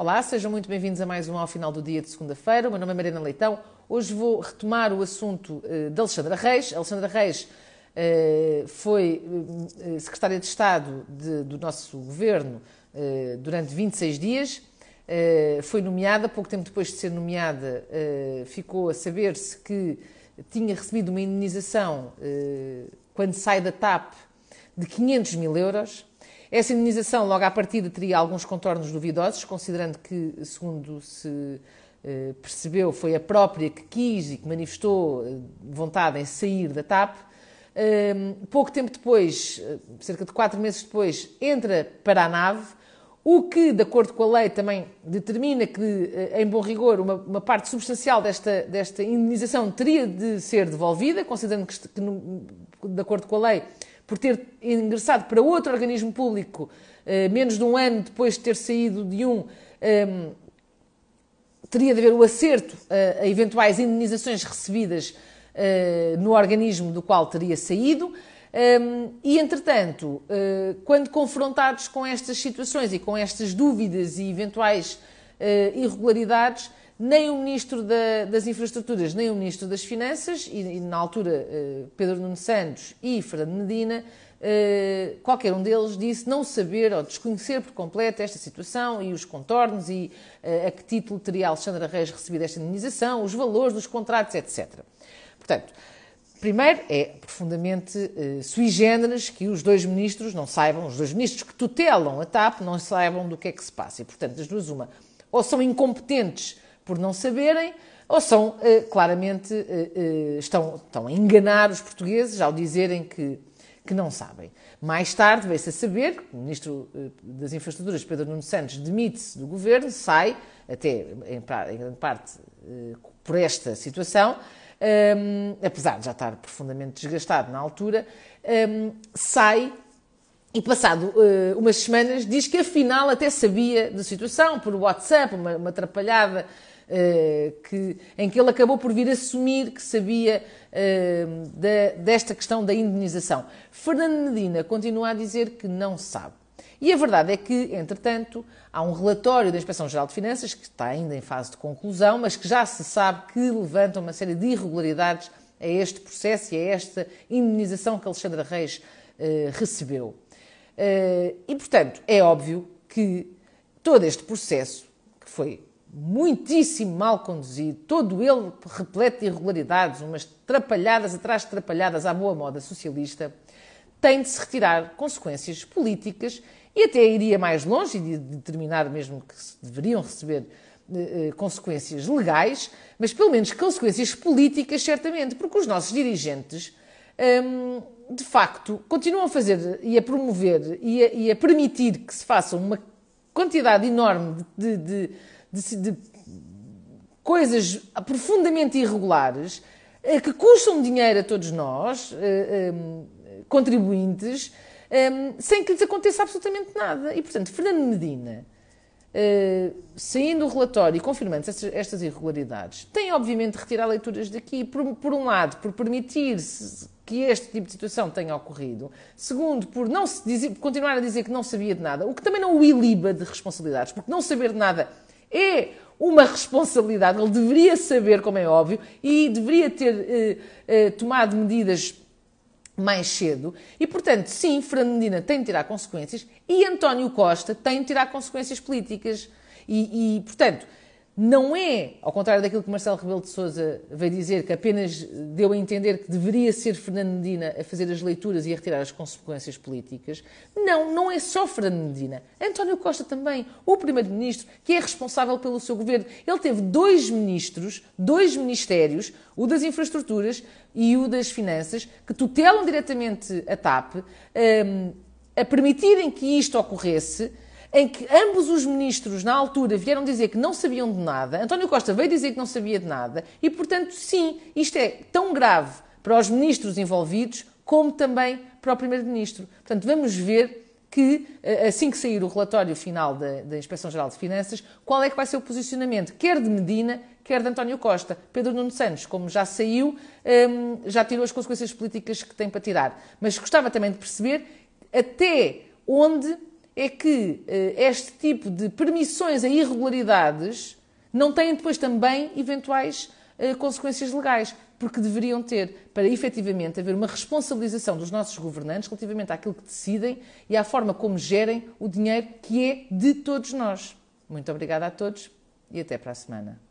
Olá, sejam muito bem-vindos a mais um ao final do dia de segunda-feira. O meu nome é Mariana Leitão. Hoje vou retomar o assunto uh, de Alexandra Reis. Alexandra Reis uh, foi uh, secretária de Estado de, do nosso governo durante 26 dias. foi nomeada, pouco tempo depois de ser nomeada, ficou a saber-se que tinha recebido uma indenização quando sai da TAP de 500 mil euros. Essa indenização, logo à partida, teria alguns contornos duvidosos, considerando que, segundo se eh, percebeu, foi a própria que quis e que manifestou eh, vontade em sair da TAP. Ehm, pouco tempo depois, eh, cerca de quatro meses depois, entra para a nave, o que, de acordo com a lei, também determina que, em bom rigor, uma, uma parte substancial desta, desta indenização teria de ser devolvida, considerando que, que, de acordo com a lei, por ter ingressado para outro organismo público eh, menos de um ano depois de ter saído de um, ehm, teria de haver o acerto a eventuais indenizações recebidas eh, no organismo do qual teria saído. Ehm, e, entretanto, eh, quando confrontados com estas situações e com estas dúvidas e eventuais irregularidades, nem o Ministro da, das Infraestruturas, nem o Ministro das Finanças, e, e na altura uh, Pedro Nuno Santos e Fernando Medina, uh, qualquer um deles disse não saber ou desconhecer por completo esta situação e os contornos e uh, a que título teria Alexandra Reis recebido esta indenização, os valores dos contratos, etc. Portanto, Primeiro, é profundamente sui generis que os dois ministros não saibam, os dois ministros que tutelam a TAP não saibam do que é que se passa. E, portanto, das duas, uma, ou são incompetentes por não saberem, ou são uh, claramente uh, uh, estão, estão a enganar os portugueses ao dizerem que, que não sabem. Mais tarde veio-se a saber que o Ministro das Infraestruturas, Pedro Nuno Santos, demite-se do governo, sai, até em, grande parte por esta situação, um, apesar de já estar profundamente desgastado na altura, um, sai e passado uh, umas semanas diz que afinal até sabia da situação por WhatsApp, uma, uma atrapalhada que, em que ele acabou por vir assumir que sabia uh, da, desta questão da indenização. Fernando Medina continua a dizer que não sabe. E a verdade é que, entretanto, há um relatório da Inspeção-Geral de Finanças, que está ainda em fase de conclusão, mas que já se sabe que levanta uma série de irregularidades a este processo e a esta indenização que Alexandra Reis uh, recebeu. E, portanto, é óbvio que todo este processo, que foi muitíssimo mal conduzido, todo ele repleto de irregularidades, umas trapalhadas atrás de trapalhadas à boa moda socialista, tem de se retirar consequências políticas e até iria mais longe de determinar mesmo que deveriam receber eh, eh, consequências legais, mas pelo menos consequências políticas, certamente, porque os nossos dirigentes, hum, de facto, continuam a fazer e a promover e a, e a permitir que se façam uma quantidade enorme de, de de, de coisas profundamente irregulares eh, que custam dinheiro a todos nós, eh, eh, contribuintes, sem que lhes aconteça absolutamente nada. E, portanto, Fernando Medina, saindo o relatório e confirmando estas irregularidades, tem, obviamente, de retirar leituras daqui, por, por um lado, por permitir que este tipo de situação tenha ocorrido. Segundo, por não se dizer, continuar a dizer que não sabia de nada, o que também não o iliba de responsabilidades, porque não saber de nada é uma responsabilidade. Ele deveria saber, como é óbvio, e deveria ter eh, eh, tomado medidas mais cedo. E, portanto, sim, Fernando Medina tem de tirar consequências e António Costa tem de tirar consequências políticas. E, e portanto, não é, ao contrário daquilo que Marcelo Rebelo de Sousa veio dizer, que apenas deu a entender que deveria ser Fernando Medina a fazer as leituras e a retirar as consequências políticas. Não, não é só Fernando Medina. António Costa também, o Primeiro-Ministro, que é responsável pelo seu governo. Ele teve dois ministros, dois ministérios, o das Infraestruturas e o das Finanças, que tutelam diretamente a TAP, um, a permitirem que isto ocorresse em que ambos os ministros, na altura, vieram dizer que não sabiam de nada, António Costa veio dizer que não sabia de nada, e, portanto, sim, isto é tão grave para os ministros envolvidos como também para o Primeiro-Ministro. Portanto, vamos ver que, eh, assim que sair o relatório final da, da Inspeção-Geral de Finanças, qual é que vai ser o posicionamento, quer de Medina, quer de António Costa. Pedro Nuno Santos, como já saiu, ehm, já tirou as consequências políticas que tem para tirar. Mas gostava também de perceber até onde é que eh, este tipo de permissões a irregularidades não têm depois também eventuais eh, consequências legais, porque deveriam ter, para efetivamente haver uma responsabilização dos nossos governantes relativamente àquilo que decidem e à forma como gerem o dinheiro que é de todos nós. Muito obrigada a todos e até para a semana.